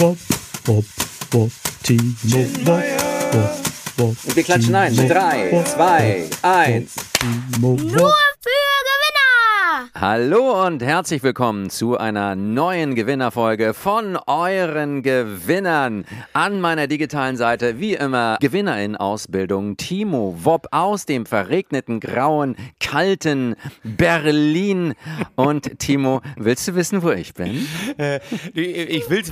Wop, wop, wop, Timo, wop, wop, wop. Und wir klatschen ein. Drei, zwei, eins. Timo, Nur! Hallo und herzlich willkommen zu einer neuen Gewinnerfolge von euren Gewinnern. An meiner digitalen Seite, wie immer, Gewinner in Ausbildung, Timo Wopp aus dem verregneten, grauen, kalten Berlin. Und Timo, willst du wissen, wo ich bin? Äh, ich will,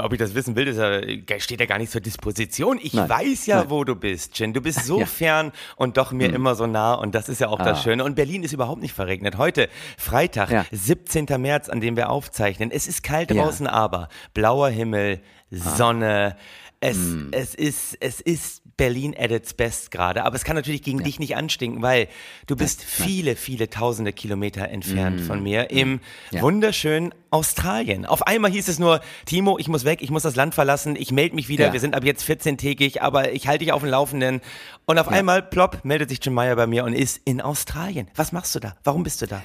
ob ich das wissen will, das steht ja gar nicht zur Disposition. Ich Nein. weiß ja, Nein. wo du bist, Jen. Du bist so Ja. fern und doch mir immer so nah und das ist ja auch das Ah. Schöne. Und Berlin ist überhaupt nicht verregnet. Heute, Freitag, Ja. 17. März, an dem wir aufzeichnen. Es ist kalt Ja. draußen, aber blauer Himmel, Sonne. Es, es, ist, es ist Berlin at its best gerade, aber es kann natürlich gegen dich nicht anstinken, weil du bist viele, viele tausende Kilometer entfernt von mir im Ja. wunderschönen Australien. Auf einmal hieß es nur, Timo, ich muss weg, ich muss das Land verlassen, ich melde mich wieder, Ja. wir sind ab jetzt 14-tägig, aber ich halte dich auf dem Laufenden. Und auf einmal, plopp, meldet sich Jim Meyer bei mir und ist in Australien. Was machst du da? Warum bist du da?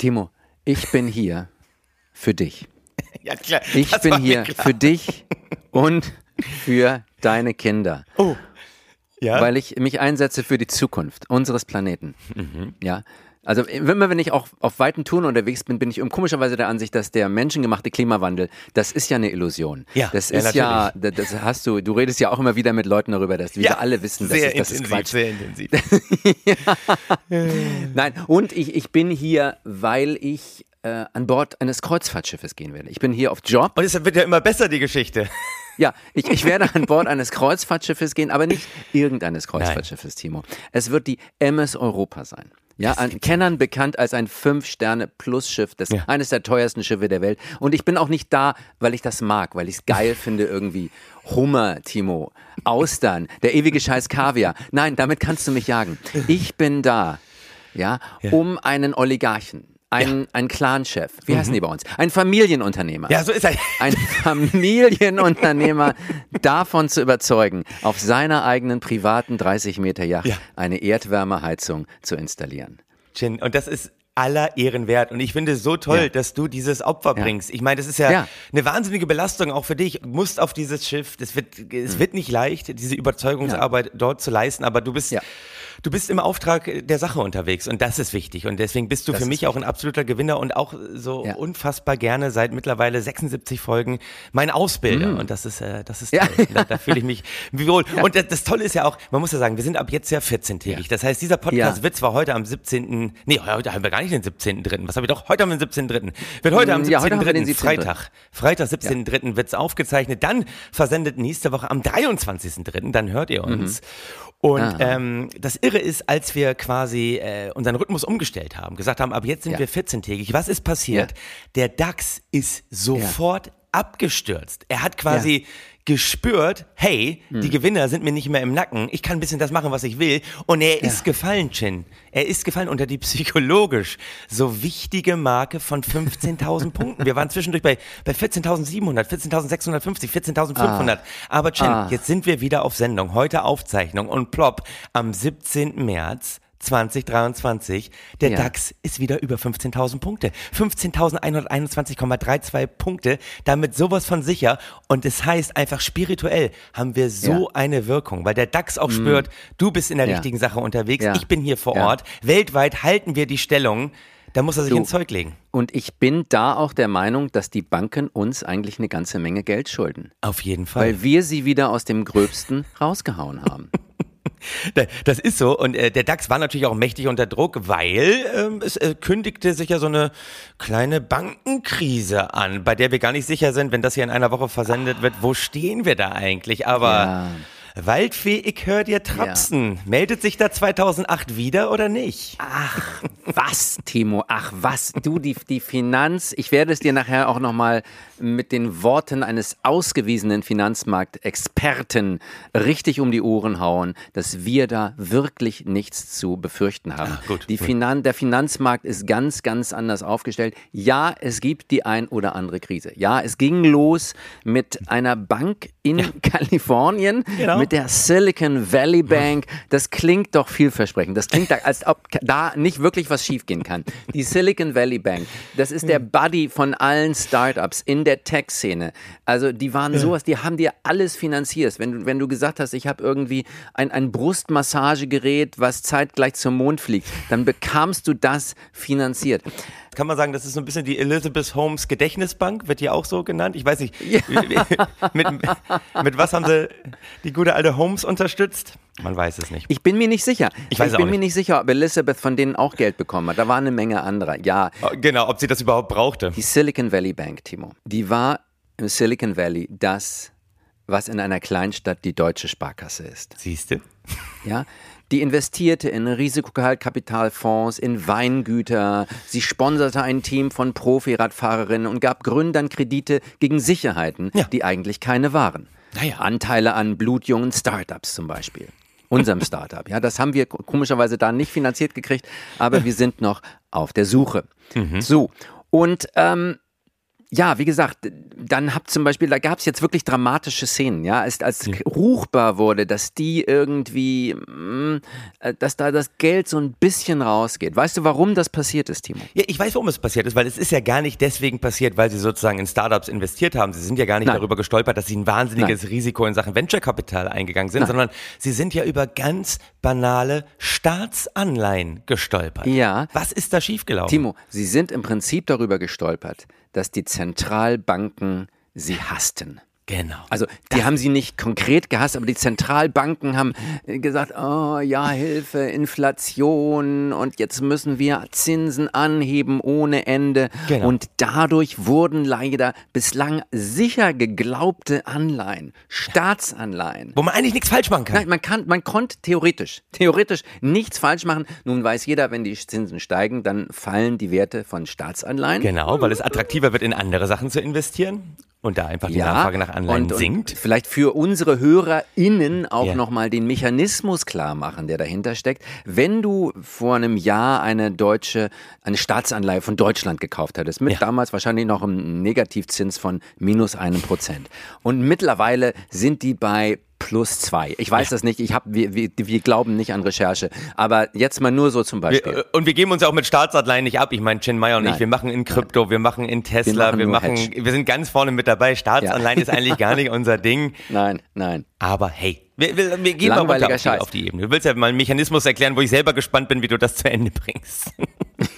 Timo, ich bin hier für dich. Ja, klar. Ich das bin hier klar. für dich und für deine Kinder. Oh. Ja? weil ich mich einsetze für die Zukunft unseres Planeten. Mhm. Ja. Also immer wenn ich auch auf weiten Touren unterwegs bin, bin ich um komischerweise der Ansicht, dass der menschengemachte Klimawandel, das ist ja eine Illusion. Ja, das ja, ist ja, das das hast du, du redest ja auch immer wieder mit Leuten darüber, dass wir ja, alle wissen, dass sehr es, das ist intensiv, Quatsch. sehr intensiv. Nein, und ich, ich bin hier, weil ich äh, an Bord eines Kreuzfahrtschiffes gehen werde. Ich bin hier auf Job. Und es wird ja immer besser, die Geschichte. Ja, ich, ich werde an Bord eines Kreuzfahrtschiffes gehen, aber nicht irgendeines Kreuzfahrtschiffes, Timo. Es wird die MS Europa sein. Ja, an Kennern bekannt als ein Fünf-Sterne-Plus-Schiff, das Ja. eines der teuersten Schiffe der Welt. Und ich bin auch nicht da, weil ich das mag, weil ich es geil finde irgendwie. Hummer, Timo, Austern, der ewige Scheiß Kaviar. Nein, damit kannst du mich jagen. Ich bin da, ja, um einen Oligarchen, einen, einen Clanchef, wie heißen die bei uns? Ein Familienunternehmer Mhm. Ja, so ist er. ein Familienunternehmer davon zu überzeugen, auf seiner eigenen privaten 30 Meter Yacht Ja. eine Erdwärmeheizung zu installieren. Chin, und das ist aller Ehren wert. Und ich finde es so toll, Ja. dass du dieses Opfer Ja. bringst. Ich meine, das ist ja, Ja. eine wahnsinnige Belastung auch für dich. Du musst auf dieses Schiff, das wird, es wird nicht leicht, diese Überzeugungsarbeit dort zu leisten, aber du bist, Ja. Du bist im Auftrag der Sache unterwegs und das ist wichtig. Und deswegen bist du Das für mich auch ein absoluter Gewinner und auch so Ja. unfassbar gerne seit mittlerweile 76 Folgen mein Ausbilder. Und das ist, äh, das ist. Ja. toll. Da, da fühle ich mich wohl. Und das, das Tolle ist ja auch, man muss ja sagen, wir sind ab jetzt ja 14-tägig. Das heißt, dieser Podcast Ja. wird zwar heute am 17. Nee, heute haben wir gar nicht den 17.3. Was habe ich doch? Heute haben wir den 17.3. Wird heute am Mm, Ja, heute haben wir 17.3. den 17.3.. Freitag. Freitag, 17.3. wird's aufgezeichnet. Dann versendet nächste Woche am 23.3. Dann hört ihr uns. Und Ah. ähm, das Irre ist, als wir quasi äh, unseren Rhythmus umgestellt haben, gesagt haben, ab jetzt sind Ja. wir 14-tägig. Was ist passiert? Ja. Der DAX ist sofort abgestürzt. Er hat quasi Ja. Gespürt, hey, Hm. die Gewinner sind mir nicht mehr im Nacken. Ich kann ein bisschen das machen, was ich will. Und er ist gefallen, Chin. Er ist gefallen unter die psychologisch so wichtige Marke von 15.000 Punkten. Wir waren zwischendurch bei, bei 14.700, 14.650, 14.500. Aber Chin, Ah. jetzt sind wir wieder auf Sendung. Heute Aufzeichnung und plopp am 17. März 2023. Der Ja. DAX ist wieder über 15.000 Punkte. 15.121,32 Punkte. Damit sowas von sicher. Und es heißt einfach spirituell haben wir so Ja. Mhm. eine Wirkung, weil der DAX auch spürt, du bist in der Ja. richtigen Sache unterwegs. Ich bin hier vor. Ort. Weltweit halten wir die Stellung. Da muss er sich Du- ins Zeug legen. Und ich bin da auch der Meinung, dass die Banken uns eigentlich eine ganze Menge Geld schulden, Auf jeden Fall. weil wir sie wieder aus dem Gröbsten rausgehauen haben. Da- Das ist so. Und äh, der DAX war natürlich auch mächtig unter Druck, weil ähm, es äh, kündigte sich ja so eine kleine Bankenkrise an, bei der wir gar nicht sicher sind, wenn das hier in einer Woche versendet wird, wo stehen wir da eigentlich? Aber Ja. Waldfee, ich höre dir trapsen. Meldet sich da 2008 wieder oder nicht? Ach, was, Timo? Ach, was? Du, die, die Finanz, ich werde es dir nachher auch nochmal mit den Worten eines ausgewiesenen Finanzmarktexperten richtig um die Ohren hauen, dass wir da wirklich nichts zu befürchten haben. Ah, gut, die gut. Finan der Finanzmarkt ist ganz, ganz anders aufgestellt. Ja, es gibt die ein oder andere Krise. Ja, es ging los mit einer Bank in Kalifornien Genau. mit der Silicon Valley Bank. Das klingt doch vielversprechend. Das klingt, da, als ob da nicht wirklich was schiefgehen kann. Die Silicon Valley Bank, das ist der Buddy von allen Startups in der Tech-Szene. Also die waren sowas, die haben dir alles finanziert. Wenn, du- wenn du gesagt hast, ich habe irgendwie ein, ein Brustmassagegerät, was zeitgleich zum Mond fliegt, dann bekamst du das finanziert. Kann man sagen, das ist so ein bisschen die Elizabeth Holmes Gedächtnisbank, wird die auch so genannt? Ich weiß nicht. mit, mit was haben sie die gute alte Holmes unterstützt? Man weiß es nicht. Ich bin mir nicht sicher. Ich weiß bin auch mir nicht. nicht sicher, ob Elizabeth von denen auch Geld bekommen hat. Da war eine Menge anderer. Ja, Genau, ob sie das überhaupt brauchte. die Silicon Valley Bank, Timo, die war im Silicon Valley das, was in einer Kleinstadt die deutsche Sparkasse ist. Siehste? Ja, die investierte in Risikokapitalfonds, in Weingüter. Sie sponserte ein Team von Profi-Radfahrerinnen und gab Gründern Kredite gegen Sicherheiten, Ja. die eigentlich keine waren. Naja. Anteile an blutjungen Startups zum Beispiel. Unserem Startup. Ja, das haben wir komischerweise da nicht finanziert gekriegt, aber wir sind noch auf der Suche. So. Und ähm, ja, wie gesagt, dann habt zum Beispiel, da gab es jetzt wirklich dramatische Szenen, ja, als, als ruchbar wurde, dass die irgendwie, mh, äh, dass da das Geld so ein bisschen rausgeht. Weißt du, warum das passiert ist, Timo? Ja, ich weiß, warum es passiert ist, weil es ist ja gar nicht deswegen passiert, weil sie sozusagen in Startups investiert haben. Sie sind ja gar nicht Nein. darüber gestolpert, dass sie ein wahnsinniges Risiko in Sachen Venture-Kapital eingegangen sind, sondern sie sind ja über ganz banale Staatsanleihen gestolpert. Ja. Was ist da schiefgelaufen? Timo, sie sind im Prinzip darüber gestolpert, dass die Zentralbanken sie hassten. Genau. Also die haben sie nicht konkret gehasst, aber die Zentralbanken haben äh, gesagt, oh ja, Hilfe, Inflation und jetzt müssen wir Zinsen anheben ohne Ende. Genau. Und dadurch wurden leider bislang sicher geglaubte Anleihen, Staatsanleihen. Wo man eigentlich nichts falsch machen kann. Nein, man kann, man konnte theoretisch, theoretisch nichts falsch machen. Nun weiß jeder, wenn die Zinsen steigen, dann fallen die Werte von Staatsanleihen. Genau, weil es attraktiver wird, in andere Sachen zu investieren und da einfach die Nachfrage nach Anleihen und, und sinkt. Vielleicht für unsere HörerInnen auch Ja. nochmal den Mechanismus klar machen, der dahinter steckt. Wenn du vor einem Jahr eine deutsche, eine Staatsanleihe von Deutschland gekauft hattest, mit Ja. damals wahrscheinlich noch einem Negativzins von minus einem Prozent. Und mittlerweile sind die bei plus zwei. Ich weiß das nicht, ich hab, wir, wir, wir glauben nicht an Recherche. Aber jetzt mal nur so zum Beispiel. Wir, äh, und wir geben uns ja auch mit Staatsanleihen nicht ab. Ich meine, Chin Meyer und Nein. ich, wir machen in Krypto, wir machen in Tesla, machen wir machen, wir sind ganz vorne mit dabei. Staatsanleihen ist eigentlich gar nicht unser Ding. nein, nein. Aber hey, wir, wir, wir gehen mal runter auf die, auf die Ebene. Du willst ja mal einen Mechanismus erklären, wo ich selber gespannt bin, wie du das zu Ende bringst.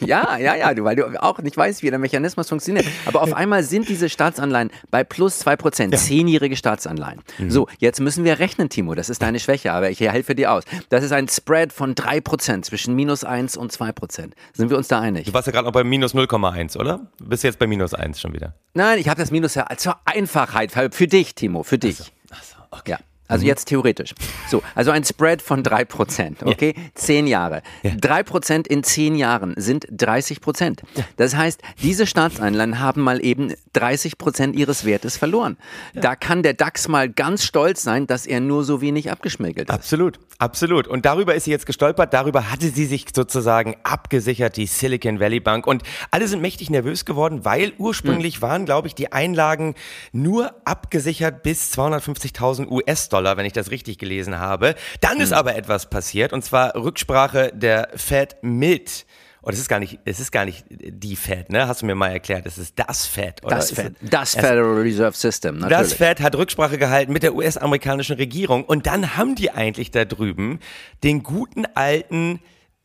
Ja, ja, ja, du, weil du auch nicht weißt, wie der Mechanismus funktioniert. Aber auf einmal sind diese Staatsanleihen bei plus zwei Prozent, zehnjährige Staatsanleihen. Mhm. So, jetzt müssen wir rechnen, Timo. Das ist deine Schwäche, aber ich helfe dir aus. Das ist ein Spread von drei Prozent zwischen minus eins und zwei Prozent. Sind wir uns da einig? Du warst ja gerade noch bei minus 0,1, oder? Du bist jetzt bei minus 1 schon wieder. Nein, ich habe das Minus ja zur Einfachheit, für dich, Timo, für dich. Achso, okay. Ja. Also jetzt theoretisch. So, also ein Spread von 3%, okay? Zehn Jahre. Drei Prozent in zehn Jahren sind 30 Prozent. Das heißt, diese Staatsanleihen haben mal eben 30 Prozent ihres Wertes verloren. Da kann der DAX mal ganz stolz sein, dass er nur so wenig abgeschmägelt ist. Absolut, absolut. Und darüber ist sie jetzt gestolpert. Darüber hatte sie sich sozusagen abgesichert, die Silicon Valley Bank. Und alle sind mächtig nervös geworden, weil ursprünglich waren, glaube ich, die Einlagen nur abgesichert bis 250.000 US-Dollar, wenn ich das richtig gelesen habe. Dann ist aber etwas passiert, und zwar Rücksprache der Fed mit. Oh, das ist gar nicht, es ist gar nicht die Fed, ne? Hast du mir mal erklärt. Es ist das Fed, oder? Das, Fed, es- das Federal Reserve System, natürlich. das Fed hat Rücksprache gehalten mit der US-amerikanischen Regierung und dann haben die eigentlich da drüben den guten alten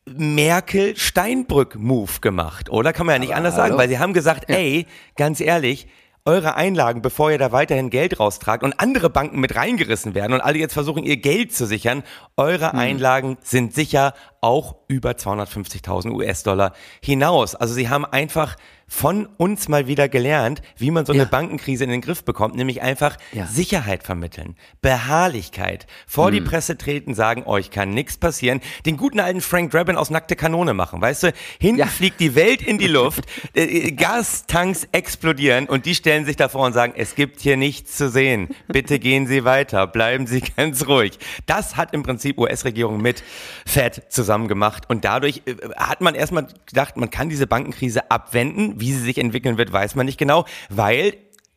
Merkel-Steinbrück-Move gemacht, oder? Kann man ja nicht anders sagen, hallo? weil sie haben gesagt, ey, ganz ehrlich, eure Einlagen, bevor ihr da weiterhin Geld raustragt und andere Banken mit reingerissen werden und alle jetzt versuchen, ihr Geld zu sichern, eure Hm. Einlagen sind sicher auch über 250.000 US-Dollar hinaus. Also sie haben einfach von uns mal wieder gelernt, wie man so eine Ja. Bankenkrise in den Griff bekommt, nämlich einfach Ja. Sicherheit vermitteln, Beharrlichkeit, vor die Presse treten, sagen, euch kann nichts passieren, den guten alten Frank Drabin aus nackte Kanone machen, weißt du, hinten Ja. fliegt die Welt in die Luft, äh, äh, Gastanks explodieren und die stellen sich davor und sagen, es gibt hier nichts zu sehen, bitte gehen Sie weiter, bleiben Sie ganz ruhig. Das hat im Prinzip US-Regierung mit Fed zusammen gemacht und dadurch äh, hat man erstmal gedacht, man kann diese Bankenkrise abwenden, wie sie sich entwickeln wird, weiß man nicht genau, weil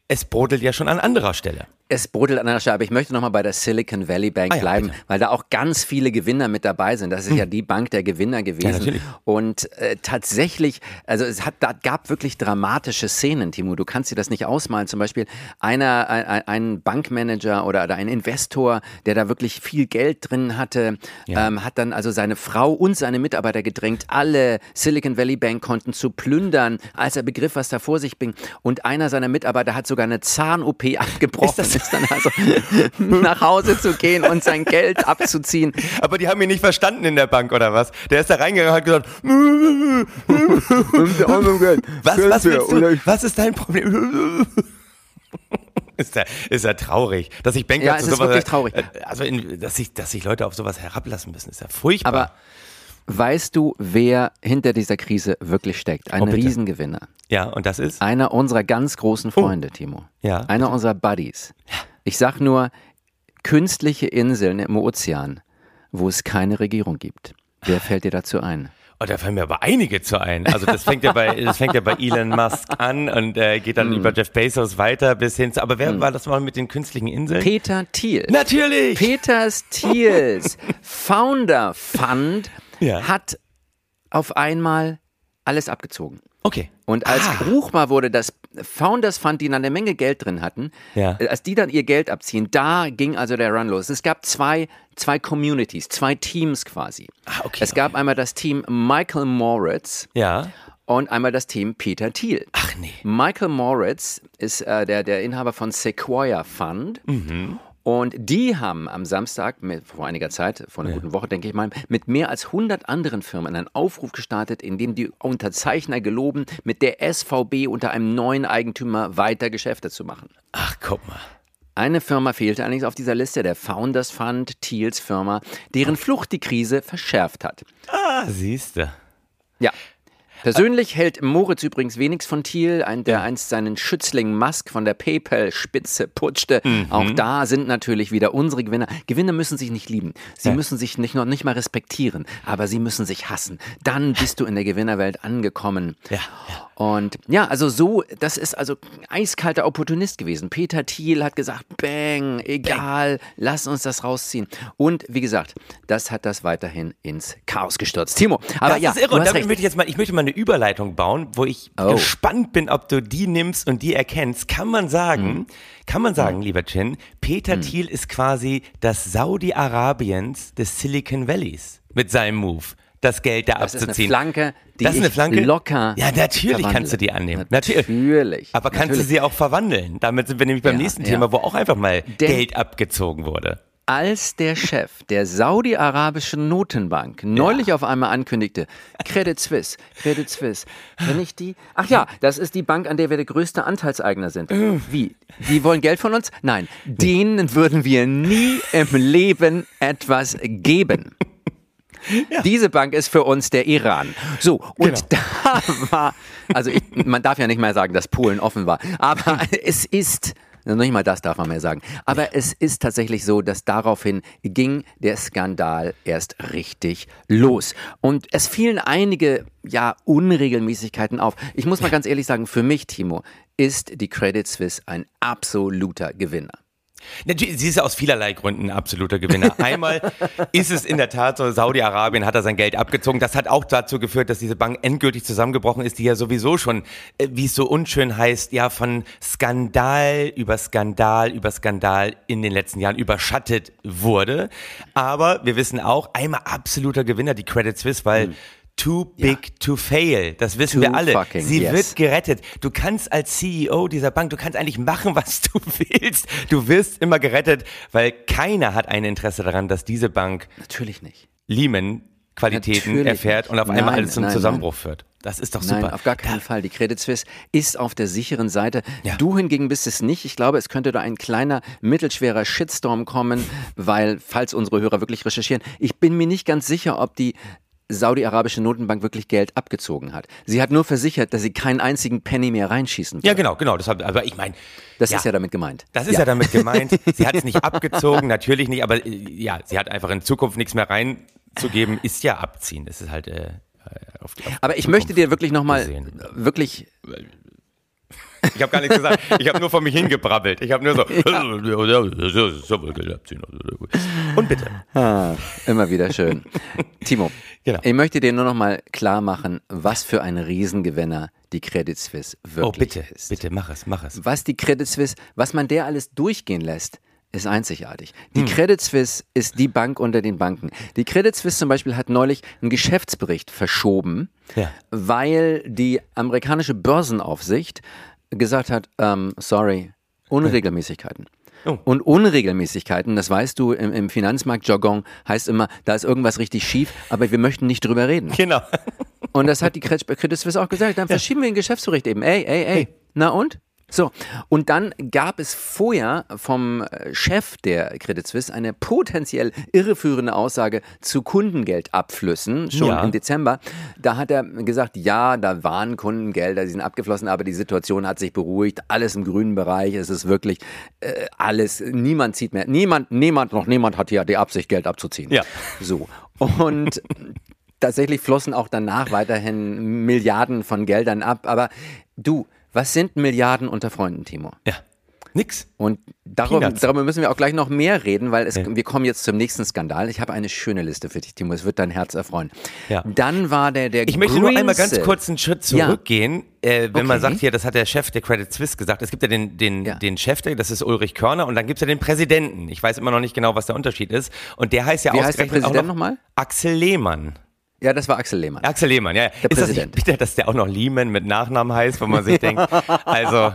es brodelt ja schon an anderer Stelle. Es brodelt an einer Stelle, aber ich möchte nochmal bei der Silicon Valley Bank Ah ja, bleiben, bitte. Hm. weil da auch ganz viele Gewinner mit dabei sind. Das ist ja die Bank der Gewinner gewesen. natürlich. Und äh, tatsächlich, also es hat, da gab wirklich dramatische Szenen, Timo. Du kannst dir das nicht ausmalen. Zum Beispiel einer, ein, ein- ein Bankmanager oder, oder ein Investor, der da wirklich viel Geld drin hatte, ähm, hat dann also seine Frau und seine Mitarbeiter gedrängt, alle Silicon Valley Bank Konten zu plündern, als er begriff, was da vor sich ging. Und einer seiner Mitarbeiter hat sogar eine Zahn-OP abgebrochen, ist, dann also nach Hause zu gehen und sein Geld abzuziehen. Aber die haben ihn nicht verstanden in der Bank oder was? Der ist da reingegangen und hat gesagt, was, was willst du? Was ist dein Problem? Ist ja, ist ja traurig, dass sich Banker Ja, zu es ist sowas, wirklich traurig. äh, Also, in, dass, sich, dass sich Leute auf sowas herablassen müssen, ist ja furchtbar. Aber weißt du, wer hinter dieser Krise wirklich steckt? Ein Oh, bitte. Riesengewinner. ja, und das ist? Einer unserer ganz großen Freunde, Timo. Oh. Ja, Einer unserer Buddies. Ich sag nur, künstliche Inseln im Ozean, wo es keine Regierung gibt. Wer fällt dir dazu ein? Oh, da fallen mir aber einige zu ein. Also das fängt ja bei, das fängt ja bei Elon Musk an und äh, geht dann über Jeff Bezos weiter bis hin zu, aber wer war das mal mit den künstlichen Inseln? Peter Thiel. Natürlich! Peters Thiels Founder Fund Ja. hat auf einmal alles abgezogen. okay. Und als Ah. ruchbar wurde, dass Founders Fund, die dann eine Menge Geld drin hatten, Ja. äh, als die dann ihr Geld abziehen, da ging also der Run los. Es gab zwei, zwei Communities, zwei Teams quasi. Ah, okay, es gab einmal das Team Michael Moritz Ja. und einmal das Team Peter Thiel. Ach nee. Michael Moritz ist äh, der, der Inhaber von Sequoia Fund. Mhm. Und die haben am Samstag, mit, vor einiger Zeit, vor einer guten Woche, denke ich mal, mit mehr als 100 anderen Firmen einen Aufruf gestartet, in dem die Unterzeichner geloben, mit der SVB unter einem neuen Eigentümer weiter Geschäfte zu machen. Ach, guck mal. Eine Firma fehlte allerdings auf dieser Liste, der Founders Fund, Thiels Firma, deren Flucht die Krise verschärft hat. Ah, siehste. Ja. Persönlich hält Moritz übrigens wenigstens von Thiel, ein, der einst seinen Schützling Musk von der PayPal-Spitze putschte. Auch da sind natürlich wieder unsere Gewinner. Gewinner müssen sich nicht lieben. Sie müssen sich nicht, noch nicht mal respektieren, aber sie müssen sich hassen. Dann bist du in der Gewinnerwelt angekommen. Ja, Und ja, also so, das ist also ein eiskalter Opportunist gewesen. Peter Thiel hat gesagt, bang, egal, lass uns das rausziehen. Und wie gesagt, das hat das weiterhin ins Chaos gestürzt. Timo, aber das ja, ist irre. du Und hast damit recht. möchte ich jetzt mal, ich möchte mal eine Überleitung bauen, wo ich Oh. gespannt bin, ob du die nimmst und die erkennst. Kann man sagen, Mhm. kann man sagen, lieber Chin, Peter Thiel ist quasi das Saudi-Arabiens des Silicon Valleys mit seinem Move. Das Geld da Das ist eine abzuziehen. Flanke, die das ist eine Flanke? locker Ja, natürlich verwandle. kannst du die annehmen. Natürlich. Aber kannst natürlich. du sie auch verwandeln? Damit sind wir nämlich beim Ja, nächsten ja. Thema, wo auch einfach mal Denn- Geld abgezogen wurde. Als der Chef der saudi-arabischen Notenbank neulich auf einmal ankündigte, Credit Suisse, Credit Suisse, kenne ich die? Ach ja, das ist die Bank, an der wir der größte Anteilseigner sind. Wie? Die wollen Geld von uns? Nein, denen würden wir nie im Leben etwas geben. Diese Bank ist für uns der Iran. So, und Genau. da war, also ich, man darf ja nicht mehr sagen, dass Polen offen war, aber es ist, noch nicht mal das darf man mehr sagen, aber es ist tatsächlich so, dass daraufhin ging der Skandal erst richtig los. Und es fielen einige, ja, Unregelmäßigkeiten auf. Ich muss mal ganz ehrlich sagen, für mich, Timo, ist die Credit Suisse ein absoluter Gewinner. Natürlich, sie ist aus vielerlei Gründen ein absoluter Gewinner. Einmal ist es in der Tat so, Saudi-Arabien hat da sein Geld abgezogen. Das hat auch dazu geführt, dass diese Bank endgültig zusammengebrochen ist, die ja sowieso schon, äh, wie es so unschön heißt, ja von Skandal über Skandal über Skandal in den letzten Jahren überschattet wurde. Aber wir wissen auch, einmal absoluter Gewinner, die Credit Suisse, weil Too big to fail. Das wissen Too wir alle. Sie yes. wird gerettet. Du kannst als CEO dieser Bank, du kannst eigentlich machen, was du willst. Du wirst immer gerettet, weil keiner hat ein Interesse daran, dass diese Bank Natürlich nicht. Lehman-Qualitäten Natürlich erfährt und auf einmal Nein, alles zum nein, Zusammenbruch führt. Das ist doch super. Nein, auf gar keinen Fall. Die Credit Suisse ist auf der sicheren Seite. Ja. Du hingegen bist es nicht. Ich glaube, es könnte da ein kleiner, mittelschwerer Shitstorm kommen, weil, falls unsere Hörer wirklich recherchieren, ich bin mir nicht ganz sicher, ob die saudi-arabische Notenbank wirklich Geld abgezogen hat. Sie hat nur versichert, dass sie keinen einzigen Penny mehr reinschießen wird. Ja, genau, genau. Das hab, aber ich meine, Das ist ja damit gemeint. Das ist ja, damit gemeint. Sie hat es nicht abgezogen, natürlich nicht, aber äh, ja, sie hat einfach in Zukunft nichts mehr reinzugeben, ist ja abziehen. Das ist halt äh, auf die, auf Aber ich Zukunft möchte dir wirklich nochmal, wirklich, Ich habe gar nichts gesagt. Ich habe nur vor mich hingebrabbelt. Ich habe nur so. Und bitte. Ah, immer wieder schön. Timo, Genau. ich möchte dir nur noch mal klar machen, was für ein Riesengewinner die Credit Suisse wirklich Oh, bitte, ist. bitte, mach es, mach es. Was die Credit Suisse, was man der alles durchgehen lässt, ist einzigartig. Hm. Die Credit Suisse ist die Bank unter den Banken. Die Credit Suisse zum Beispiel hat neulich einen Geschäftsbericht verschoben, Ja. weil die amerikanische Börsenaufsicht gesagt hat, ähm, sorry, Unregelmäßigkeiten. Oh. Und Unregelmäßigkeiten, das weißt du, im, im Finanzmarktjargon heißt immer, da ist irgendwas richtig schief, aber wir möchten nicht drüber reden. Genau. Und das hat die Credit Suisse auch gesagt. Dann verschieben wir den Geschäftsbericht eben. Ey, ey, ey. Na und? So, und dann gab es vorher vom äh, Chef der Credit Suisse eine potenziell irreführende Aussage zu Kundengeldabflüssen, schon Ja. im Dezember. Da hat er gesagt, ja, da waren Kundengelder, die sind abgeflossen, aber die Situation hat sich beruhigt, alles im grünen Bereich, es ist wirklich äh, alles, niemand zieht mehr, niemand, niemand, noch niemand hat hier die Absicht, Geld abzuziehen. Ja. So, und tatsächlich flossen auch danach weiterhin Milliarden von Geldern ab. Aber du, was sind Milliarden unter Freunden, Timo? Ja. Nix. Und darum, darüber müssen wir auch gleich noch mehr reden, weil es, wir kommen jetzt zum nächsten Skandal. Ich habe eine schöne Liste für dich, Timo. Es wird dein Herz erfreuen. Ja. Dann war der der Ich möchte nur einmal ganz kurz einen Schritt Ja. zurückgehen, äh, wenn man Okay. sagt, hier, das hat der Chef der Credit Suisse gesagt. Es gibt ja den, den, Ja. den Chef, das ist Ulrich Körner, und dann gibt es ja den Präsidenten. Ich weiß immer noch nicht genau, was der Unterschied ist. Und der heißt ja Wie heißt der ausgerechnet auch Präsident noch nochmal? Axel Lehmann. Ja, das war Axel Lehmann. Axel Lehmann, ja. ja. Der ist Präsident. das nicht bitter, dass der auch noch Lehmann mit Nachnamen heißt, wo man sich denkt, also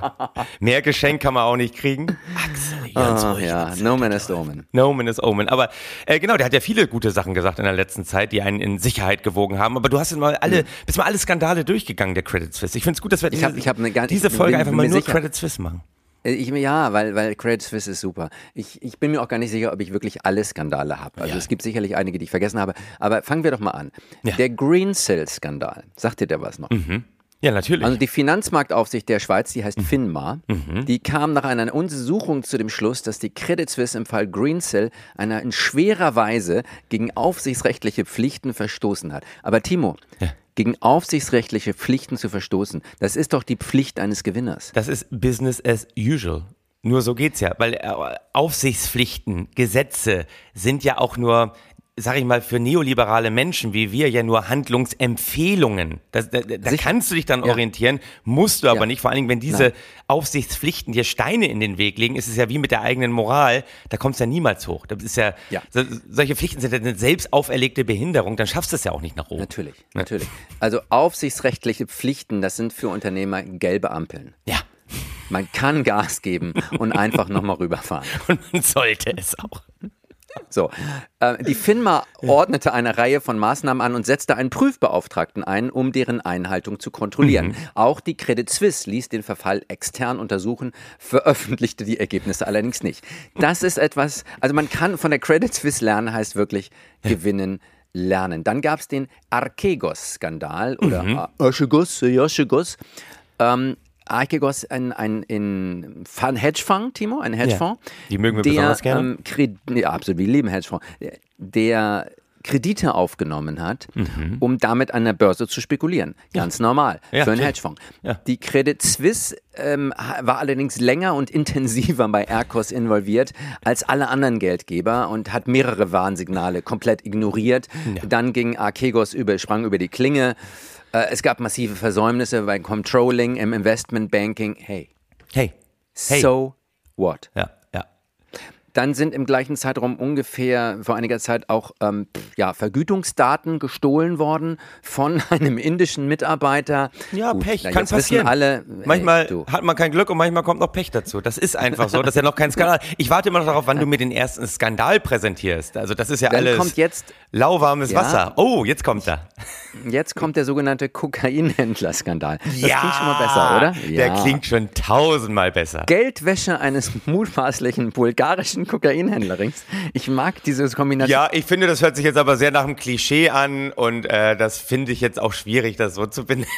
mehr Geschenk kann man auch nicht kriegen. Axel, ganz Ah, ruhig. ja, no man is omen. No man is omen. Aber äh, genau, der hat ja viele gute Sachen gesagt in der letzten Zeit, die einen in Sicherheit gewogen haben. Aber du hast jetzt mal alle, bist mal alle Skandale durchgegangen, der Credit Suisse. Ich finde es gut, dass wir Ich diese, hab- ich hab eine diese Folge bin einfach mal nur sicher. Credit Suisse machen. Äh, Ich, ja, weil, weil Credit Suisse ist super. Ich, ich bin mir auch gar nicht sicher, ob ich wirklich alle Skandale habe. Also Ja. es gibt sicherlich einige, die ich vergessen habe. Aber fangen wir doch mal an. Ja. Der Greensill-Skandal. Sagt dir der was noch? Ja, natürlich. Also die Finanzmarktaufsicht der Schweiz, die heißt FINMA, die kam nach einer Untersuchung zu dem Schluss, dass die Credit Suisse im Fall Greensill einer in schwerer Weise gegen aufsichtsrechtliche Pflichten verstoßen hat. Aber Timo, gegen aufsichtsrechtliche Pflichten zu verstoßen, das ist doch die Pflicht eines Gewinners. das ist Business as usual. Nur so geht's ja, weil äh, Aufsichtspflichten, Gesetze sind ja auch nur, sag ich mal, für neoliberale Menschen wie wir ja nur Handlungsempfehlungen. Das, da da kannst du dich dann Ja. orientieren, musst du aber Ja. nicht. Vor allen Dingen, wenn diese Nein. Aufsichtspflichten dir Steine in den Weg legen, ist es ja wie mit der eigenen Moral, da kommst du ja niemals hoch. Das ist ja, Ja. So, solche Pflichten sind ja eine selbst auferlegte Behinderung, dann schaffst du es ja auch nicht nach oben. Natürlich, natürlich. Also aufsichtsrechtliche Pflichten, das sind für Unternehmer gelbe Ampeln. Ja. Man kann Gas geben und einfach nochmal rüberfahren. Und man sollte es auch. So, äh, die FINMA ordnete eine Reihe von Maßnahmen an und setzte einen Prüfbeauftragten ein, um deren Einhaltung zu kontrollieren. Auch die Credit Suisse ließ den Verfall extern untersuchen, veröffentlichte die Ergebnisse allerdings nicht. Das ist etwas, also man kann von der Credit Suisse lernen, heißt wirklich gewinnen. Lernen. Dann gab es den Archegos-Skandal oder Archegos, Archegos. Ähm, Archegos, ein, ein, ein Fund- Hedgefonds, Timo, ein Hedgefonds. Die mögen wir der, besonders gerne. Ähm, ja, absolut, wir lieben Hedgefonds. Der Kredite aufgenommen hat, um damit an der Börse zu spekulieren. Ganz normal Mhm. Ja, für einen. Hedgefonds. Ja. Die Credit Suisse ähm, war allerdings länger und intensiver bei Aircos involviert als alle anderen Geldgeber und hat mehrere Warnsignale komplett ignoriert. Dann ging Archegos über, sprang über die Klinge. Äh, es gab massive Versäumnisse beim Controlling, im Investmentbanking. Hey, Hey. Hey. so what? Ja, ja. Dann sind im gleichen Zeitraum ungefähr vor einiger Zeit auch ähm, ja, Vergütungsdaten gestohlen worden von einem indischen Mitarbeiter. Ja, Gut, Pech, kann passieren. Alle, manchmal ey, hat man kein Glück und manchmal kommt noch Pech dazu. Das ist einfach so. Das ist ja noch kein Skandal. Ich warte immer noch darauf, wann du mir den ersten Skandal präsentierst. Also das ist ja Dann alles kommt jetzt- lauwarmes Ja. Wasser. Oh, jetzt kommt er. Jetzt kommt der sogenannte Kokainhändler-Skandal. Das klingt schon mal besser, oder? Der klingt schon tausendmal besser. Geldwäsche eines mutmaßlichen bulgarischen Kokainhändlerings. Ich mag diese Kombination. Ja, ich finde, das hört sich jetzt aber sehr nach einem Klischee an und äh, das finde ich jetzt auch schwierig, das so zu benennen.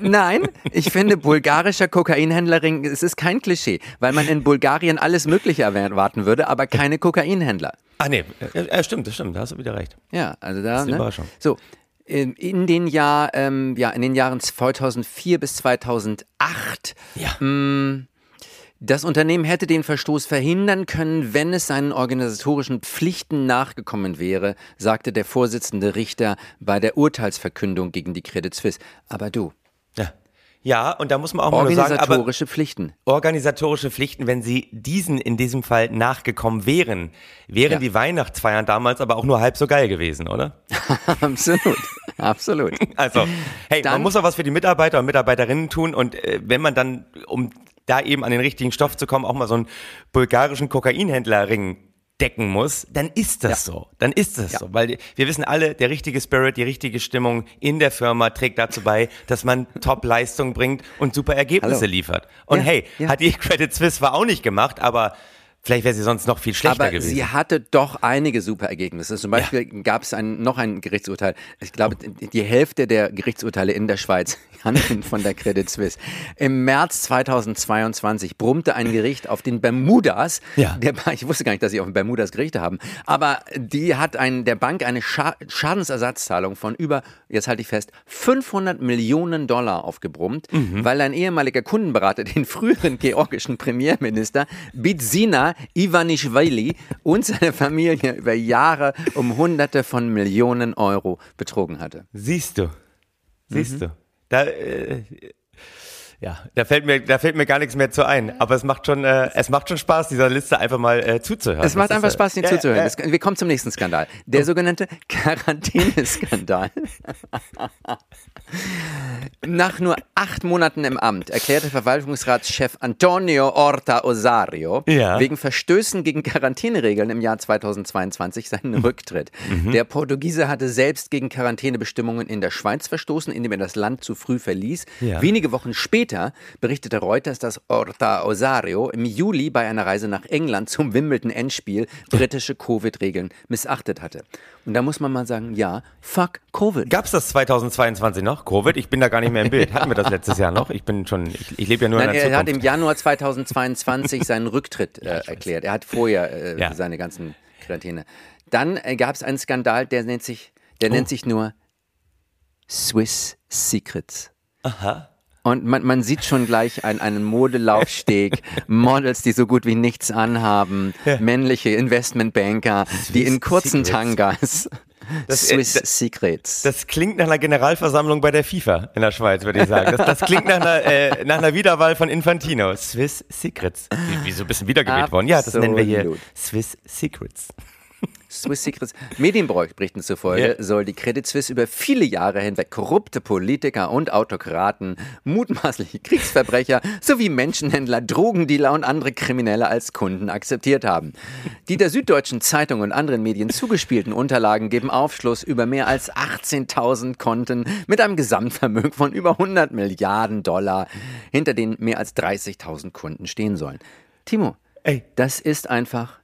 Nein, ich finde, bulgarischer Kokainhändlerring, es ist kein Klischee, weil man in Bulgarien alles Mögliche erwarten würde, aber keine Kokainhändler. Ah nee, äh, stimmt, das stimmt, da hast du wieder recht. Ja, also da. ist eine Ne? Überraschung. So, in, in den Jahr, ähm, ja, in den Jahren 2004 bis 2008 Ja. Das Unternehmen hätte den Verstoß verhindern können, wenn es seinen organisatorischen Pflichten nachgekommen wäre, sagte der Vorsitzende Richter bei der Urteilsverkündung gegen die Credit Suisse. Aber du, Ja. Und da muss man auch mal sagen, organisatorische Pflichten. organisatorische Pflichten, wenn sie diesen in diesem Fall nachgekommen wären, wären Ja. die Weihnachtsfeiern damals aber auch nur halb so geil gewesen, oder? Absolut, absolut. Also, hey, man Dann- muss auch was für die Mitarbeiter und Mitarbeiterinnen tun und äh, wenn man dann, um da eben an den richtigen Stoff zu kommen, auch mal so einen bulgarischen Kokainhändlerring decken muss, dann ist das so. Dann ist das Ja. so. Weil wir wissen alle, der richtige Spirit, die richtige Stimmung in der Firma trägt dazu bei, dass man Top-Leistung bringt und super Ergebnisse Hallo. liefert. Und Ja, hey, ja. hat die Credit Suisse zwar auch nicht gemacht, aber vielleicht wäre sie sonst noch viel schlechter Aber gewesen. sie hatte doch einige super Ergebnisse. Zum Beispiel gab es ein, noch ein Gerichtsurteil. Ich glaube, die Hälfte der Gerichtsurteile in der Schweiz handeln von der Credit Suisse. Im März 2022 brummte ein Gericht auf den Bermudas. Ja. Der, ich wusste gar nicht, dass sie auf den Bermudas Gerichte haben. Aber die hat ein, der Bank eine Scha Schadensersatzzahlung von über, jetzt halte ich fest, 500 Millionen Dollar aufgebrummt, weil ein ehemaliger Kundenberater den früheren georgischen Premierminister Bidzina Ivanishvili und seine Familie über Jahre um Hunderte von Millionen Euro betrogen hatte. Siehst du. Siehst Mhm. du. Da, äh, ja, da fällt mir, da fällt mir gar nichts mehr zu ein. Aber es macht schon, äh, es macht schon Spaß, dieser Liste einfach mal äh, zuzuhören. Es macht Das einfach ist, äh, Spaß, den ja, zuzuhören. ja. Es- Wir kommen zum nächsten Skandal. Der sogenannte Quarantäneskandal. Nach nur acht Monaten im Amt erklärte Verwaltungsratschef Antonio Orta Osario Ja. wegen Verstößen gegen Quarantäneregeln im Jahr 2022 seinen Rücktritt. Mhm. Der Portugiese hatte selbst gegen Quarantänebestimmungen in der Schweiz verstoßen, indem er das Land zu früh verließ. Ja. Wenige Wochen später berichtete Reuters, dass Orta Osario im Juli bei einer Reise nach England zum Wimbledon-Endspiel britische Covid-Regeln missachtet hatte. Und da muss man mal sagen, ja, fuck Covid. Gab's das 2022 noch? Covid? Ich bin da gar nicht mehr im Bild. Hatten wir das letztes Jahr noch? Ich bin schon, ich, ich lebe ja nur Nein, in der er hat Zukunft. im Januar 2022 seinen Rücktritt äh, erklärt. Er hat vorher äh, Ja. seine ganzen Quarantäne. Dann äh, gab es einen Skandal, der nennt sich, der Oh. nennt sich nur Swiss Secrets. Aha. Und man, man sieht schon gleich einen, einen Modelaufsteg, Models, die so gut wie nichts anhaben, männliche Investmentbanker, die in kurzen Secrets. Tangas. Das, äh, Swiss da- Secrets. Das klingt nach einer Generalversammlung bei der FIFA in der Schweiz, würde ich sagen. Das, das klingt nach einer, äh, nach einer Wiederwahl von Infantino. Swiss Secrets. Wie, wieso bist du wiedergewählt worden? Ja, das nennen wir hier. Swiss Secrets. Swiss Secrets. Medienberichten zufolge Ja. soll die Credit Suisse über viele Jahre hinweg korrupte Politiker und Autokraten, mutmaßliche Kriegsverbrecher sowie Menschenhändler, Drogendealer und andere Kriminelle als Kunden akzeptiert haben. Die der Süddeutschen Zeitung und anderen Medien zugespielten Unterlagen geben Aufschluss über mehr als 18.000 Konten mit einem Gesamtvermögen von über 100 Milliarden Dollar, hinter denen mehr als 30.000 Kunden stehen sollen. Timo, Ey. das ist einfach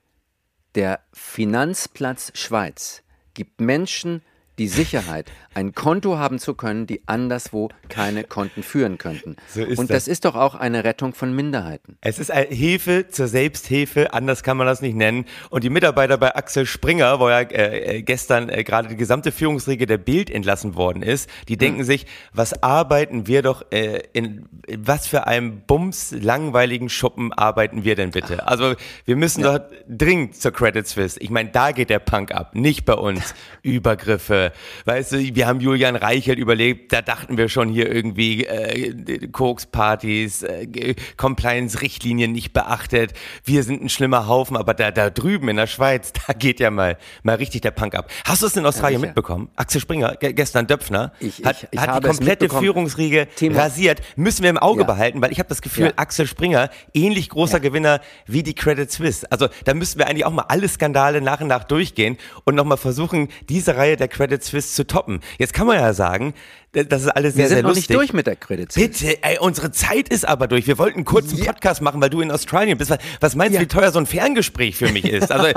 der Finanzplatz Schweiz gibt Menschen die Sicherheit, ein Konto haben zu können, die anderswo keine Konten führen könnten. So ist Und das. das ist doch auch eine Rettung von Minderheiten. Es ist eine Hilfe zur Selbsthilfe, anders kann man das nicht nennen. Und die Mitarbeiter bei Axel Springer, wo ja äh, äh, gestern äh, gerade die gesamte Führungsriege der Bild entlassen worden ist, die denken sich, was arbeiten wir doch, äh, in, in was für einem Bums langweiligen Schuppen arbeiten wir denn bitte? Also wir müssen doch dringend zur Credit Suisse. Ich meine, da geht der Punk ab, nicht bei uns. Übergriffe, weißt du, wir haben Julian Reichelt überlebt, da dachten wir schon hier irgendwie äh, Kokspartys, äh, Compliance-Richtlinien nicht beachtet. Wir sind ein schlimmer Haufen, aber da, da drüben in der Schweiz, da geht ja mal, mal richtig der Punk ab. Hast du es in Australien sicher. mitbekommen? Axel Springer, ge gestern Döpfner, Ich- hat, ich- ich hat die komplette. Führungsriege Timo. rasiert. Müssen wir im Auge Ja. behalten, weil ich habe das Gefühl, Ja. Axel Springer, ähnlich großer Ja. Gewinner wie die Credit Suisse. Also da müssten wir eigentlich auch mal alle Skandale nach und nach durchgehen und nochmal versuchen, diese Reihe der Credit Suisse zu toppen. Jetzt kann man ja sagen, das ist alles sehr, Wir sind sehr noch lustig. nicht durch mit der Credit Suisse. Bitte, ey, unsere Zeit ist aber durch. Wir wollten einen kurzen Podcast machen, weil du in Australien bist. Was- meinst du, wie teuer so ein Ferngespräch für mich ist? Also,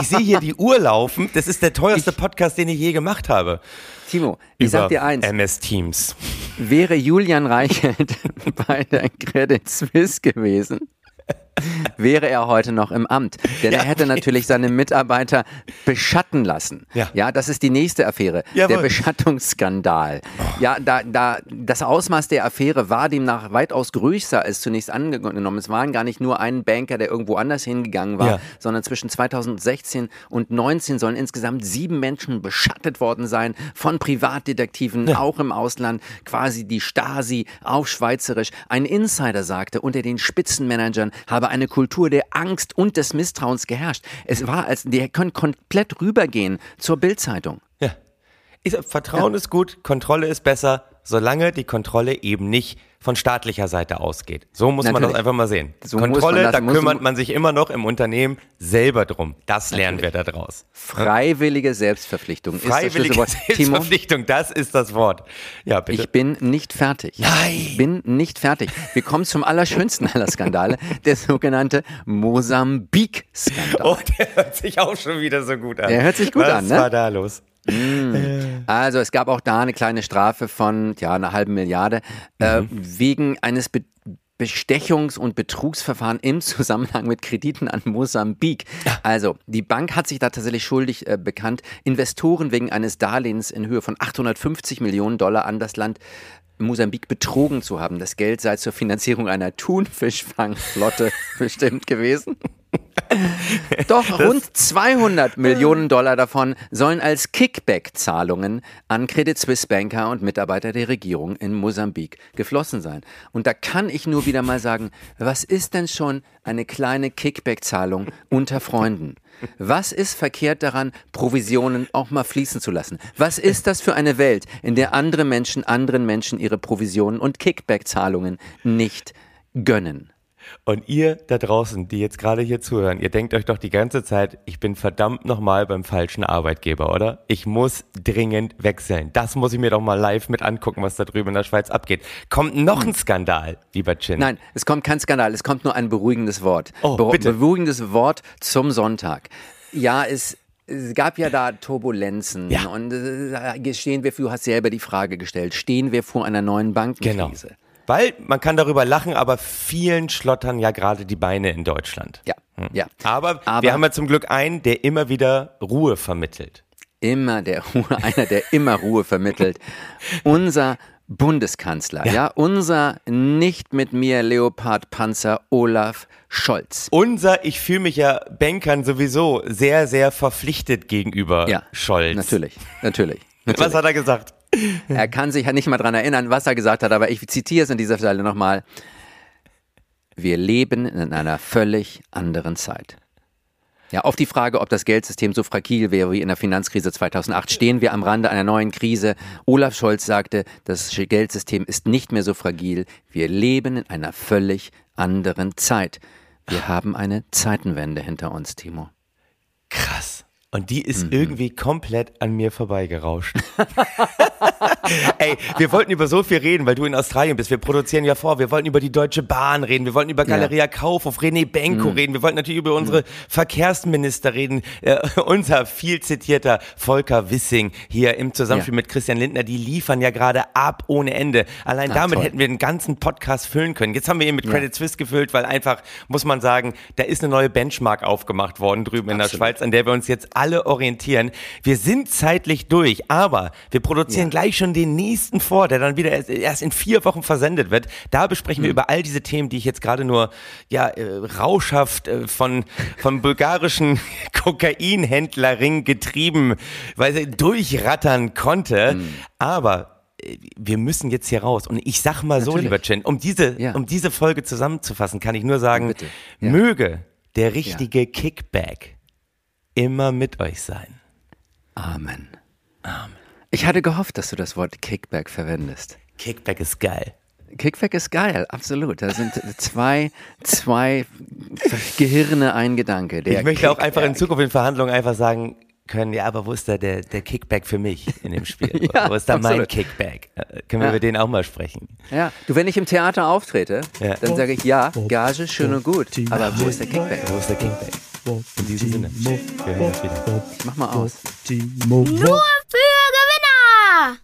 ich sehe hier die Uhr laufen. Das ist der teuerste Podcast, den ich je gemacht habe. Timo, ich sag dir eins, MS Teams. wäre Julian Reichelt bei der Credit Suisse gewesen, wäre er heute noch im Amt. Denn Ja, er hätte natürlich seine Mitarbeiter beschatten lassen. Ja. ja das ist die nächste Affäre. Jawohl. Der Beschattungsskandal. Ja, da, da, das Ausmaß der Affäre war demnach weitaus größer als zunächst angenommen. Es waren gar nicht nur ein Banker, der irgendwo anders hingegangen war, Ja. sondern zwischen 2016 und 19 sollen insgesamt sieben Menschen beschattet worden sein von Privatdetektiven, auch im Ausland, quasi die Stasi auf Schweizerisch. Ein Insider sagte, unter den Spitzenmanagern habe eine Kultur der Angst und des Misstrauens geherrscht. Es war, als die können komplett rübergehen zur Bildzeitung. Ja. Vertrauen ist gut, Kontrolle ist besser, solange die Kontrolle eben nicht von staatlicher Seite ausgeht. So muss man Natürlich. das einfach mal sehen. So Kontrolle, man das- da kümmert man sich immer noch im Unternehmen selber drum. Das lernen wir da draus. Freiwillige Selbstverpflichtung ist das Freiwillige Schlüsselwort. Timo, Selbstverpflichtung, das ist das Wort. Ja, bitte. Ich bin nicht fertig. Nein. Ich bin nicht fertig. Wir kommen zum allerschönsten aller Skandale, der sogenannte Mosambik-Skandal. oh, der hört sich auch schon wieder so gut an. Der hört sich gut Was an, ne? Was war da los? Also es gab auch da eine kleine Strafe von ja, einer halben Milliarde äh, Mhm. wegen eines Be Bestechungs- und Betrugsverfahren im Zusammenhang mit Krediten an Mosambik. Also, die Bank hat sich da tatsächlich schuldig äh, bekannt, Investoren wegen eines Darlehens in Höhe von 850 Millionen Dollar an das Land Mosambik betrogen zu haben. Das Geld sei zur Finanzierung einer Thunfischfangflotte bestimmt gewesen. Doch rund 200 Millionen Dollar davon sollen als Kickback-Zahlungen an Credit Suisse Banker und Mitarbeiter der Regierung in Mosambik geflossen sein. Und da kann ich nur wieder mal sagen, was ist denn schon eine kleine Kickback-Zahlung unter Freunden? Was ist verkehrt daran, Provisionen auch mal fließen zu lassen? Was ist das für eine Welt, in der andere Menschen anderen Menschen ihre Provisionen und Kickback-Zahlungen nicht gönnen? Und ihr da draußen, die jetzt gerade hier zuhören, ihr denkt euch doch die ganze Zeit, ich bin verdammt nochmal beim falschen Arbeitgeber, oder? Ich muss dringend wechseln. Das muss ich mir doch mal live mit angucken, was da drüben in der Schweiz abgeht. Kommt noch ein Skandal, lieber Chin. Nein, es kommt kein Skandal, es kommt nur ein beruhigendes Wort. Oh, Beru- bitte. Beruhigendes Wort zum Sonntag. Ja, es, es gab ja da Turbulenzen Ja. und äh, stehen wir, du hast selber die Frage gestellt, stehen wir vor einer neuen Genau. Weil man kann darüber lachen, aber vielen schlottern ja gerade die Beine in Deutschland. Ja, ja. Aber, Aber- wir haben ja zum Glück einen, der immer wieder Ruhe vermittelt. Immer der Ruhe, einer, der immer Ruhe vermittelt. Unser Bundeskanzler, ja. unser nicht mit mir Leopardpanzer Olaf Scholz. Unser, ich fühle mich ja Bankern sowieso sehr, sehr verpflichtet gegenüber Ja, Scholz. Natürlich, natürlich. Was hat er gesagt? Er kann sich ja nicht mal dran erinnern, was er gesagt hat, aber ich zitiere es an dieser Stelle nochmal. Wir leben in einer völlig anderen Zeit. Ja, auf die Frage, ob das Geldsystem so fragil wäre wie in der Finanzkrise 2008, stehen wir am Rande einer neuen Krise. Olaf Scholz sagte, das Geldsystem ist nicht mehr so fragil. Wir leben in einer völlig anderen Zeit. Wir haben eine Zeitenwende hinter uns, Timo. Krass. Und die ist Mhm. irgendwie komplett an mir vorbeigerauscht. Ey, wir wollten über so viel reden, weil du in Australien bist. Wir produzieren ja vor. Wir wollten über die Deutsche Bahn reden. Wir wollten über Galeria Kaufhof, René Mhm. Benko reden. Wir wollten natürlich über unsere Verkehrsminister reden. Äh, unser viel zitierter Volker Wissing hier im Zusammenspiel Ja. mit Christian Lindner. Die liefern ja gerade ab ohne Ende. Allein Ah, damit toll. hätten wir den ganzen Podcast füllen können. Jetzt haben wir ihn mit Credit Suisse gefüllt, weil einfach, muss man sagen, da ist eine neue Benchmark aufgemacht worden drüben in der Absolut. Schweiz, an der wir uns jetzt alle orientieren. Wir sind zeitlich durch, aber wir produzieren Ja. gleich schon den nächsten vor, der dann wieder erst, erst in vier Wochen versendet wird. Da besprechen Hm. wir über all diese Themen, die ich jetzt gerade nur ja äh, rauschhaft äh, von vom bulgarischen Kokainhändlerring getrieben, weil sie durchrattern konnte. Hm. Aber äh, wir müssen jetzt hier raus. Und ich sag mal so, Natürlich. lieber Chen, um diese, Ja. um diese Folge zusammenzufassen, kann ich nur sagen. Ja. möge der richtige Kickback immer mit euch sein. Amen. Amen. Ich hatte gehofft, dass du das Wort Kickback verwendest. Kickback ist geil. Kickback ist geil, absolut. Da sind zwei, zwei Gehirne, ein Gedanke. Ich möchte auch einfach in Kickback. Zukunft in Verhandlungen einfach sagen können, ja, aber wo ist da der, der Kickback für mich in dem Spiel? Ja, wo ist da mein absolut. Kickback? Äh, Können wir Ja. über den auch mal sprechen? Ja, du, wenn ich im Theater auftrete, Ja. dann sage ich, ja, Gage, schön und gut, aber wo ist der Kickback? Wo ist der Kickback? In diesem Sinne. Mach mal aus. Nur für Gewinner!